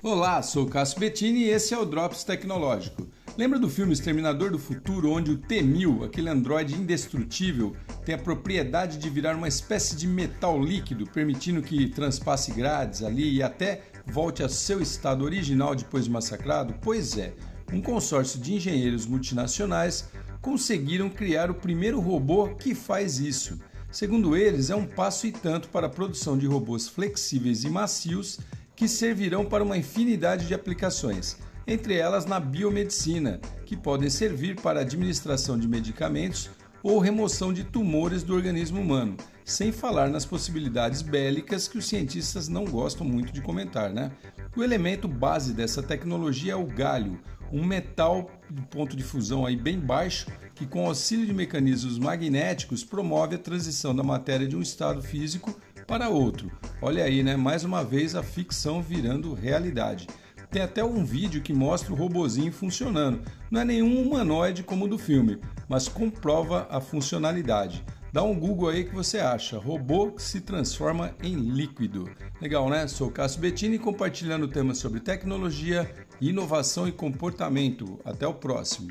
Olá, sou o Cássio Bettini e esse é o Drops Tecnológico. Lembra do filme Exterminador do Futuro, onde o T-1000, aquele androide indestrutível, tem a propriedade de virar uma espécie de metal líquido, permitindo que transpasse grades ali e até volte ao seu estado original depois de massacrado? Pois é, um consórcio de engenheiros multinacionais conseguiram criar o primeiro robô que faz isso. Segundo eles, é um passo e tanto para a produção de robôs flexíveis e macios que servirão para uma infinidade de aplicações, entre elas na biomedicina, que podem servir para administração de medicamentos ou remoção de tumores do organismo humano, sem falar nas possibilidades bélicas que os cientistas não gostam muito de comentar, né? O elemento base dessa tecnologia é o galho, um metal de ponto de fusão aí bem baixo que com auxílio de mecanismos magnéticos promove a transição da matéria de um estado físico para outro. Olha aí, né? Mais uma vez a ficção virando realidade. Tem até um vídeo que mostra o robozinho funcionando. Não é nenhum humanoide como o do filme, mas comprova a funcionalidade. Dá um Google aí que você acha. Robô que se transforma em líquido. Legal, né? Sou Cássio Bettini compartilhando temas sobre tecnologia, inovação e comportamento. Até o próximo.